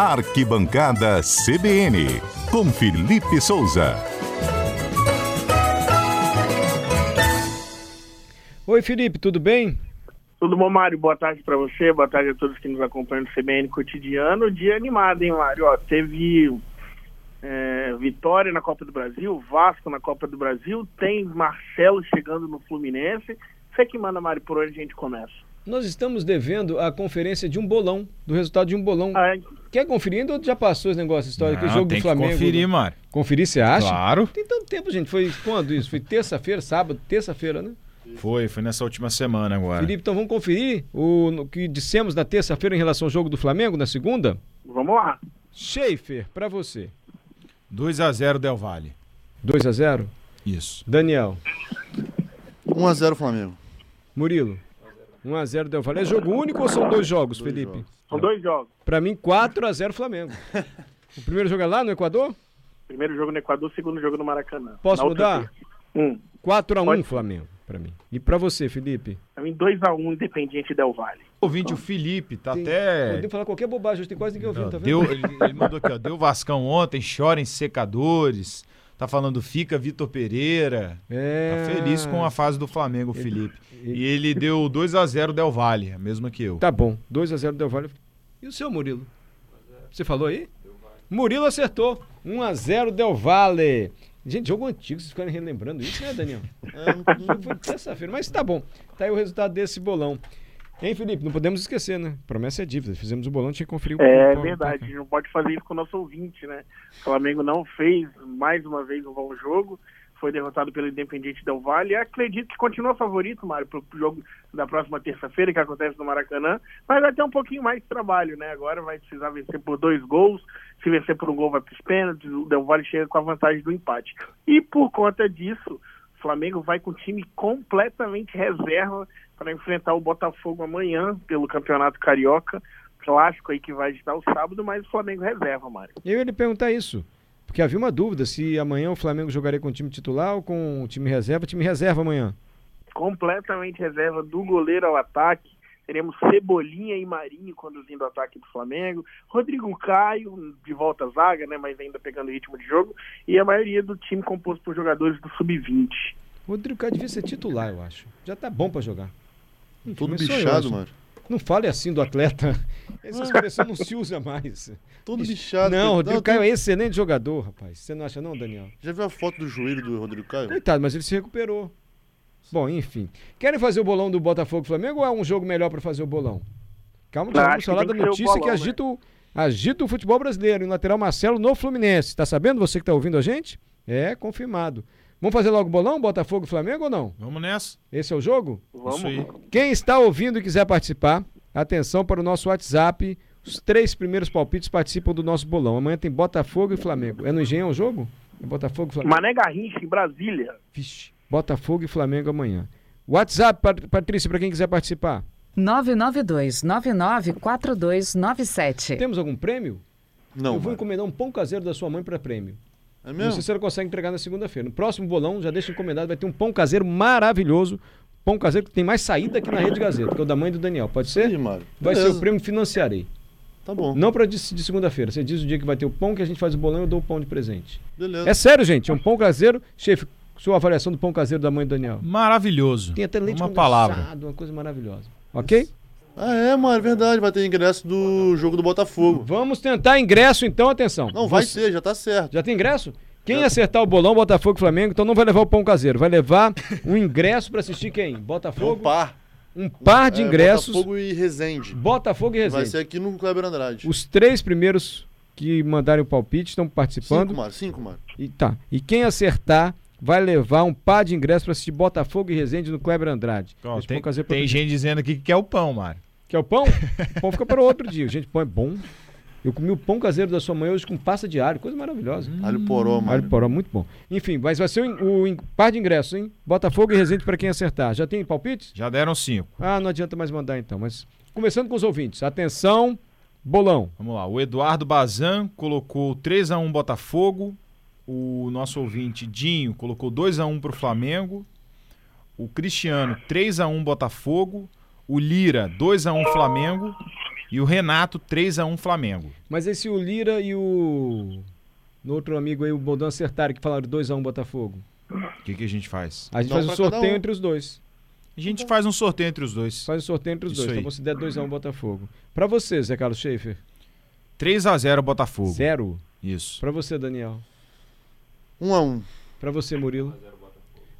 Arquibancada CBN, com Felipe Souza. Oi, Felipe, tudo bem? Tudo bom, Mário? Boa tarde para você, boa tarde a todos que nos acompanham no CBN Cotidiano. Dia animado, hein, Mário? Ó, teve é, Vitória na Copa do Brasil, Vasco na Copa do Brasil, tem Marcelo chegando no Fluminense. Você que manda, Mário, por onde a gente começa? Nós estamos devendo a conferência de um bolão, do resultado de um bolão. Ah, Quer conferir ainda ou já passou esse negócio histórico? Não, o jogo tem do que Flamengo? conferir, do- Mário. Conferir, você acha? Claro. Tem tanto tempo, gente. Foi quando isso? Foi terça-feira, sábado, terça-feira, né? Foi, foi nessa última semana agora. Felipe, então vamos conferir o no que dissemos na terça-feira em relação ao jogo do Flamengo, na segunda? vamos lá. Schaefer, pra você. 2 a 0 Del Valle. 2 a 0 Isso. Daniel. 1x0 Flamengo. Murilo. 1 a 0 Del Valle. É jogo único ou são dois jogos, Dois Felipe? jogos. São dois jogos. Pra mim, 4 a 0 Flamengo. o primeiro jogo é lá no Equador? Primeiro jogo no Equador, segundo jogo no Maracanã. Posso mudar? terça. Um. 4 a 1 Pode. Flamengo, pra mim. E pra você, Felipe? Pra mim, 2x1 Independiente Del Valle. O ouvinte, o Felipe, tá Tem- até. Podemos falar qualquer bobagem, hoje tem quase ninguém ouvindo, tá vendo? Deu, ele, ele mandou aqui, ó. Deu Vascão ontem, chora em secadores. Tá falando fica Vitor Pereira. É... Tá feliz com a fase do Flamengo, Felipe. E ele deu 2 a 0 Del Valle, a mesma que eu. Tá bom, 2 a 0 Del Valle. E o seu Murilo? Você falou aí? Murilo acertou. 1 a 0 Del Valle. Gente, jogo antigo, vocês ficarem relembrando isso, né, Daniel? É, Jogo Foi terça-feira, mas tá bom. Tá aí o resultado desse bolão. Hein, Felipe? Não podemos esquecer, né? Promessa é dívida. Fizemos o bolão, tinha que conferir o É o- o- verdade, a gente não pode fazer isso com o nosso ouvinte, né? O Flamengo não fez mais uma vez um bom jogo, foi derrotado pelo Independiente Del Valle. Acredito que continua favorito, Mário, para o jogo da próxima terça-feira, que acontece no Maracanã, mas vai ter um pouquinho mais de trabalho, né? Agora vai precisar vencer por dois gols, se vencer por um gol vai para os pênaltis, o Del Valle chega com a vantagem do empate. E por conta disso, o Flamengo vai com o time completamente reserva para enfrentar o Botafogo amanhã pelo Campeonato Carioca clássico aí que vai estar o sábado, mas o Flamengo reserva, Mário. Eu ia lhe perguntar isso. Porque havia uma dúvida se amanhã o Flamengo jogaria com o time titular ou com o time reserva. Time reserva amanhã. Completamente reserva do goleiro ao ataque. Teremos Cebolinha e Marinho conduzindo o ataque do Flamengo. Rodrigo Caio, de volta à zaga, né? Mas ainda pegando ritmo de jogo. E a maioria do time composto por jogadores do Sub-20. O Rodrigo Caio devia ser titular, eu acho. Já tá bom pra jogar. Enfim, todo sou eu, bichado, acho. mano. Não fale assim do atleta. Essa expressão não se usa mais. Todo bichado. Não, o Rodrigo Não, Caio é tem- excelente jogador, rapaz. Você não acha não, Daniel? Já viu a foto do joelho do Rodrigo Caio? Coitado, mas ele se recuperou. Bom, enfim. Querem fazer o bolão do Botafogo e Flamengo ou é um jogo melhor pra fazer o bolão? Calma, que Não, vamos que falar da que notícia que bolão, né? agita, o, agita o futebol brasileiro. E o lateral Marcelo no Fluminense. Tá sabendo você que tá ouvindo a gente? É, confirmado. Vamos fazer logo o bolão, Botafogo e Flamengo ou não? Vamos nessa? Esse é o jogo? Vamos. Isso aí. Quem está ouvindo e quiser participar, atenção para o nosso WhatsApp. Os três primeiros palpites participam do nosso bolão. Amanhã tem Botafogo e Flamengo. É no Engenhão o jogo? É Botafogo e Flamengo? Mané Garrincha, em Brasília. Vixe. Botafogo e Flamengo amanhã. WhatsApp, Pat- Patrícia, para quem quiser participar. 992-994297. Temos algum prêmio? Não, Eu vou mano. encomendar um pão caseiro da sua mãe para prêmio. É Não mesmo? sei se ela consegue entregar na segunda-feira. No próximo bolão, já deixa encomendado, vai ter um pão caseiro maravilhoso. Pão caseiro que tem mais saída aqui na Rede Gazeta, que é o da mãe do Daniel. Pode ser? mano. Vai ser o prêmio financiarei. Tá bom. Não para de, de segunda-feira. Você diz o dia que vai ter o pão, que a gente faz o bolão e eu dou o pão de presente. Beleza. É sério, gente. É um pão caseiro. Chefe, sua avaliação do pão caseiro da mãe do Daniel. Maravilhoso. Tem até leite Uma palavra. uma coisa maravilhosa. Ok? Ah, é, mano, é verdade. Vai ter ingresso do jogo do Botafogo. Vamos tentar ingresso então, atenção. Não, vai Você- ter, já tá certo. Já tem ingresso? Quem acertar o bolão, Botafogo e Flamengo, então não vai levar o pão caseiro. Vai levar um ingresso para assistir quem? É um Botafogo? par. Um par de É, ingressos. Botafogo e Resende. Botafogo e Vai Resende. ser aqui no Kleber Andrade. Os três primeiros que mandarem o palpite estão participando. Cinco, mano. Cinco, mano. E tá. E quem acertar vai levar um par de ingressos para assistir Botafogo e Resende no Kleber Andrade. Esse tem tem gente dizendo aqui que quer o pão, Mário. Quer o pão? o pão fica para outro dia. Gente, pão é bom. Eu comi o pão caseiro da sua mãe hoje com pasta de alho, coisa maravilhosa. Alho poró, Alho mano. poró, muito bom. Enfim, mas vai ser o, o par de ingressos, hein? Botafogo e Resende para quem acertar. Já tem palpite? Já deram cinco. Ah, não adianta mais mandar então. Mas começando com os ouvintes. Atenção, bolão. Vamos lá. O Eduardo Bazan colocou 3 a 1 Botafogo. O nosso ouvinte Dinho colocou 2 a 1 pro Flamengo. O Cristiano 3 a 1 Botafogo. O Lira 2 a 1 Flamengo. E o Renato, 3x1 Flamengo. Mas aí se o Lira e o. No outro amigo aí, o Baldão acertarem que falaram 2x1 Botafogo. O que, que a gente faz? A gente Dá faz um sorteio um. entre os dois. A gente faz um sorteio entre os dois. Faz um sorteio entre os Isso dois. aí. Então você der 2x1 Botafogo. Pra você, Zé Carlos Schaefer, 3x0 Botafogo. zero. Isso. Pra você, Daniel. 1 a 1 Pra você, Murilo.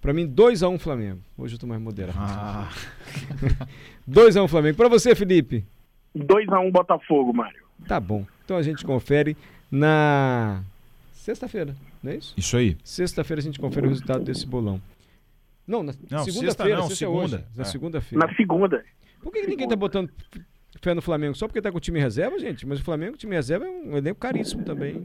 Pra mim, 2x1 Flamengo. Hoje eu tô mais moderado. Ah, 2x1 Flamengo. Pra você, Felipe. 2x1 Botafogo, Mário. Tá bom. Então a gente confere na sexta-feira, não é isso? isso aí. Sexta-feira a gente confere o resultado desse bolão. Não, na Não, sexta segunda-feira, não, sexta é hoje. segunda. Na É. segunda-feira. Na segunda. Por que, que ninguém tá botando fé no Flamengo? Só porque tá com o time reserva, gente? Mas o Flamengo, o time reserva, é um elenco caríssimo também.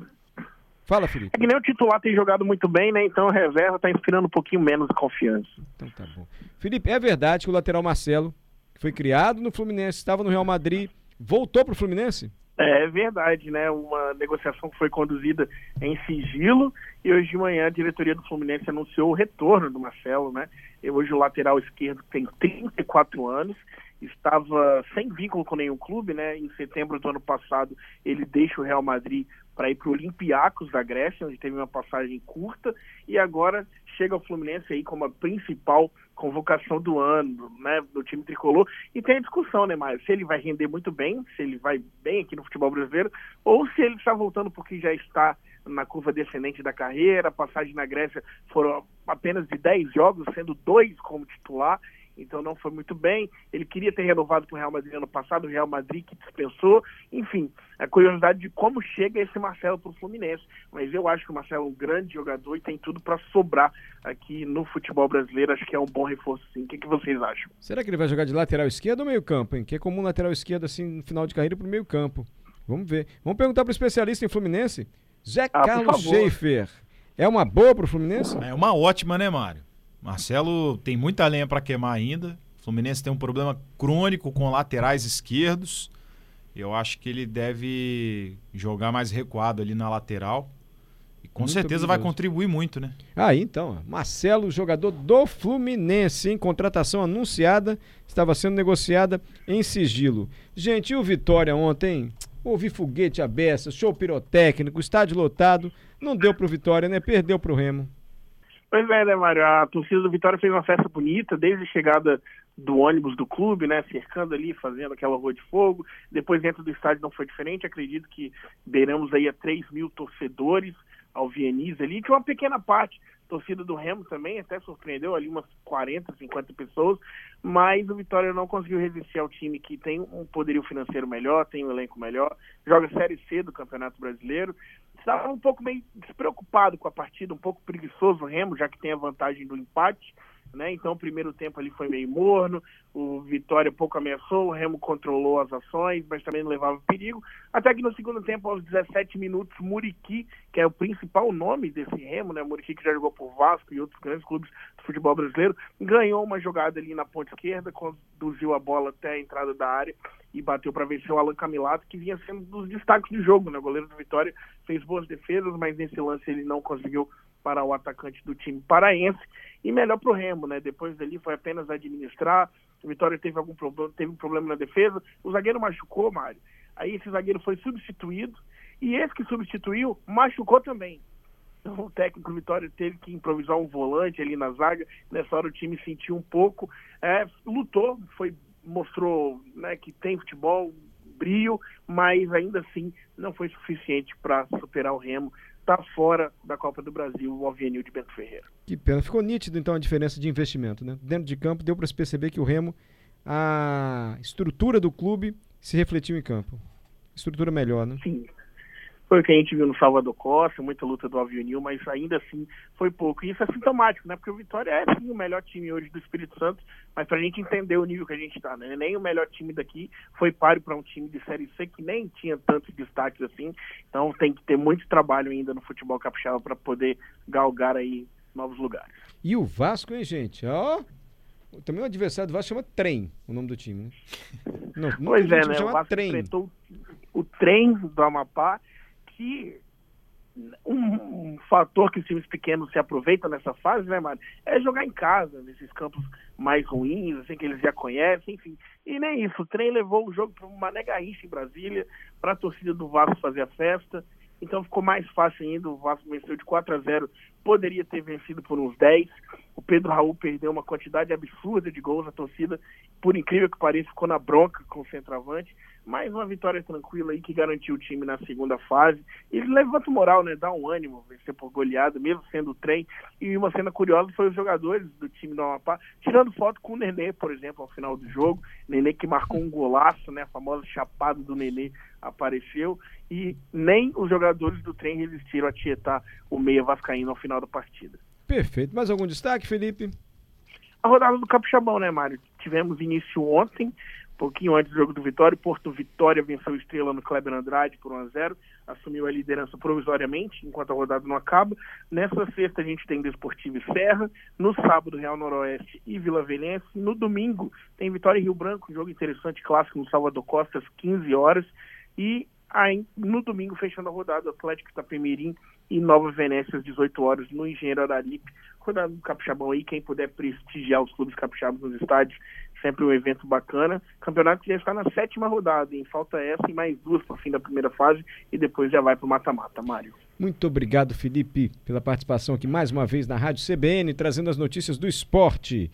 Fala, Felipe. É que nem o titular tem jogado muito bem, né? Então a reserva tá inspirando um pouquinho menos confiança. Então tá bom. Felipe, é verdade que o lateral Marcelo, que foi criado no Fluminense, estava no Real Madrid, voltou pro Fluminense? É verdade, né? Uma negociação que foi conduzida em sigilo e hoje de manhã a diretoria do Fluminense anunciou o retorno do Marcelo, né? E hoje o lateral esquerdo tem 34 anos, estava sem vínculo com nenhum clube, né? Em setembro do ano passado ele deixa o Real Madrid para ir para o Olympiacos da Grécia, onde teve uma passagem curta, e agora chega ao Fluminense aí como a principal convocação do ano, né, do time tricolor. E tem a discussão, né, Mário, se ele vai render muito bem, se ele vai bem aqui no futebol brasileiro, ou se ele está voltando porque já está na curva descendente da carreira, passagem na Grécia foram apenas de 10 jogos, sendo dois como titular, então não foi muito bem. Ele queria ter renovado com o Real Madrid ano passado, o Real Madrid que dispensou. Enfim, a curiosidade de como chega esse Marcelo para o Fluminense. Mas eu acho que o Marcelo é um grande jogador e tem tudo para sobrar aqui no futebol brasileiro. Acho que é um bom reforço, sim. O que, que vocês acham? Será que ele vai jogar de lateral esquerdo ou meio campo, hein? Que é comum lateral esquerdo, assim, no final de carreira pro meio campo. Vamos ver. Vamos perguntar pro especialista em Fluminense, Zé Ah, Carlos. Schaefer. É uma boa pro Fluminense? É uma ótima, né, Mário? Marcelo tem muita lenha para queimar ainda. O Fluminense tem um problema crônico com laterais esquerdos. Eu acho que ele deve jogar mais recuado ali na lateral. E com Muito certeza vai contribuir muito, né? Aí então, Marcelo, jogador do Fluminense, em contratação anunciada, estava sendo negociada em sigilo. Gente, e o Vitória ontem? Ouvi foguete à beça, show pirotécnico, estádio lotado. Não deu pro Vitória, né? Perdeu pro Remo. Pois é, né, Mário? A torcida do Vitória fez uma festa bonita, desde a chegada do ônibus do clube, né? Cercando ali, fazendo aquela rua de fogo. Depois, dentro do estádio, não foi diferente. Acredito que beiramos aí a 3 mil torcedores alvienis ali. Tinha uma pequena parte, torcida do Remo também, até surpreendeu ali umas 40, 50 pessoas. Mas o Vitória não conseguiu resistir ao time que tem um poderio financeiro melhor, tem um elenco melhor, joga Série C do Campeonato Brasileiro estava um pouco meio despreocupado com a partida, um pouco preguiçoso o Remo, já que tem a vantagem do empate, né? Então o primeiro tempo ali foi meio morno, o Vitória pouco ameaçou, o Remo controlou as ações, mas também não levava perigo. Até que no segundo tempo, aos 17 minutos, Muriqui, que é o principal nome desse Remo, né? Muriqui que já jogou por Vasco e outros grandes clubes do futebol brasileiro, ganhou uma jogada ali na ponta esquerda, conduziu a bola até a entrada da área e bateu para vencer o Alan Camilato, que vinha sendo dos destaques do jogo, né? O goleiro do Vitória fez boas defesas, mas nesse lance ele não conseguiu parar o atacante do time paraense. E melhor pro Remo, né? Depois dali foi apenas administrar. O Vitória teve algum problema, teve um problema na defesa. O zagueiro machucou, Mário. Aí esse zagueiro foi substituído e esse que substituiu machucou também. Então o técnico Vitória teve que improvisar um volante ali na zaga. Nessa hora o time sentiu um pouco, é, lutou, foi mostrou né, que tem futebol, brilho, mas ainda assim não foi suficiente para superar o Remo. Está fora da Copa do Brasil o Alvienil de Bento Ferreira. Que pena. Ficou nítido então a diferença de investimento, né? Dentro de campo deu para se perceber que o Remo, a estrutura do clube se refletiu em campo. Estrutura melhor, né? Sim. Foi o que a gente viu no Salvador Costa, muita luta do Alvionil, mas ainda assim foi pouco. E isso é sintomático, né? Porque o Vitória é sim o melhor time hoje do Espírito Santo, mas pra gente entender o nível que a gente tá, né? Nem o melhor time daqui foi páreo para um time de Série C que nem tinha tantos destaques assim. Então tem que ter muito trabalho ainda no futebol capixaba para poder galgar aí novos lugares. E o Vasco, hein, gente? Ó, também o adversário do Vasco chama Trem, o nome do time, né? Não, Pois é, né? O Vasco Trem. enfrentou o trem do Amapá, um, um, fator que os times pequenos se aproveitam nessa fase, né, Mário? É jogar em casa, nesses campos mais ruins, assim, que eles já conhecem, enfim. E nem isso. O trem levou o jogo para uma negaíça em Brasília, para a torcida do Vasco fazer a festa. Então ficou mais fácil ainda. O Vasco venceu de 4 a 0 poderia ter vencido por uns 10. O Pedro Raul perdeu uma quantidade absurda de gols. A torcida, por incrível que pareça, ficou na bronca com o centroavante. Mais uma vitória tranquila aí que garantiu o time na segunda fase. E levanta o moral, né? Dá um ânimo vencer por goleada, mesmo sendo o trem. E uma cena curiosa foi os jogadores do time do Amapá tirando foto com o Nenê, por exemplo, ao final do jogo. Nenê que marcou um golaço, né? A famosa chapada do Nenê apareceu. E nem os jogadores do trem resistiram a tietar o meia vascaíno ao final da partida. Perfeito. Mais algum destaque, Felipe? A rodada do Capixabão, né, Mário? Tivemos início ontem pouquinho antes do jogo do Vitória, Porto Vitória venceu Estrela no Kleber Andrade por 1 a 0 assumiu a liderança provisoriamente, enquanto a rodada não acaba. Nessa sexta a gente tem Desportivo e Serra, no sábado Real Noroeste e Vila Velhense, no domingo tem Vitória e Rio Branco, jogo interessante, clássico no Salvador Costa, às 15 horas, e aí, no domingo, fechando a rodada, Atlético Itapemirim e Nova Venécia às 18 horas no Engenheiro Araripe. Rodada do Capixabão aí, quem puder prestigiar os clubes capixabos nos estádios, sempre um evento bacana. Campeonato que já está na sétima rodada, em falta essa e mais duas para o fim da primeira fase e depois já vai para o mata-mata, Mário. Muito obrigado, Felipe, pela participação aqui mais uma vez na Rádio CBN, trazendo as notícias do esporte.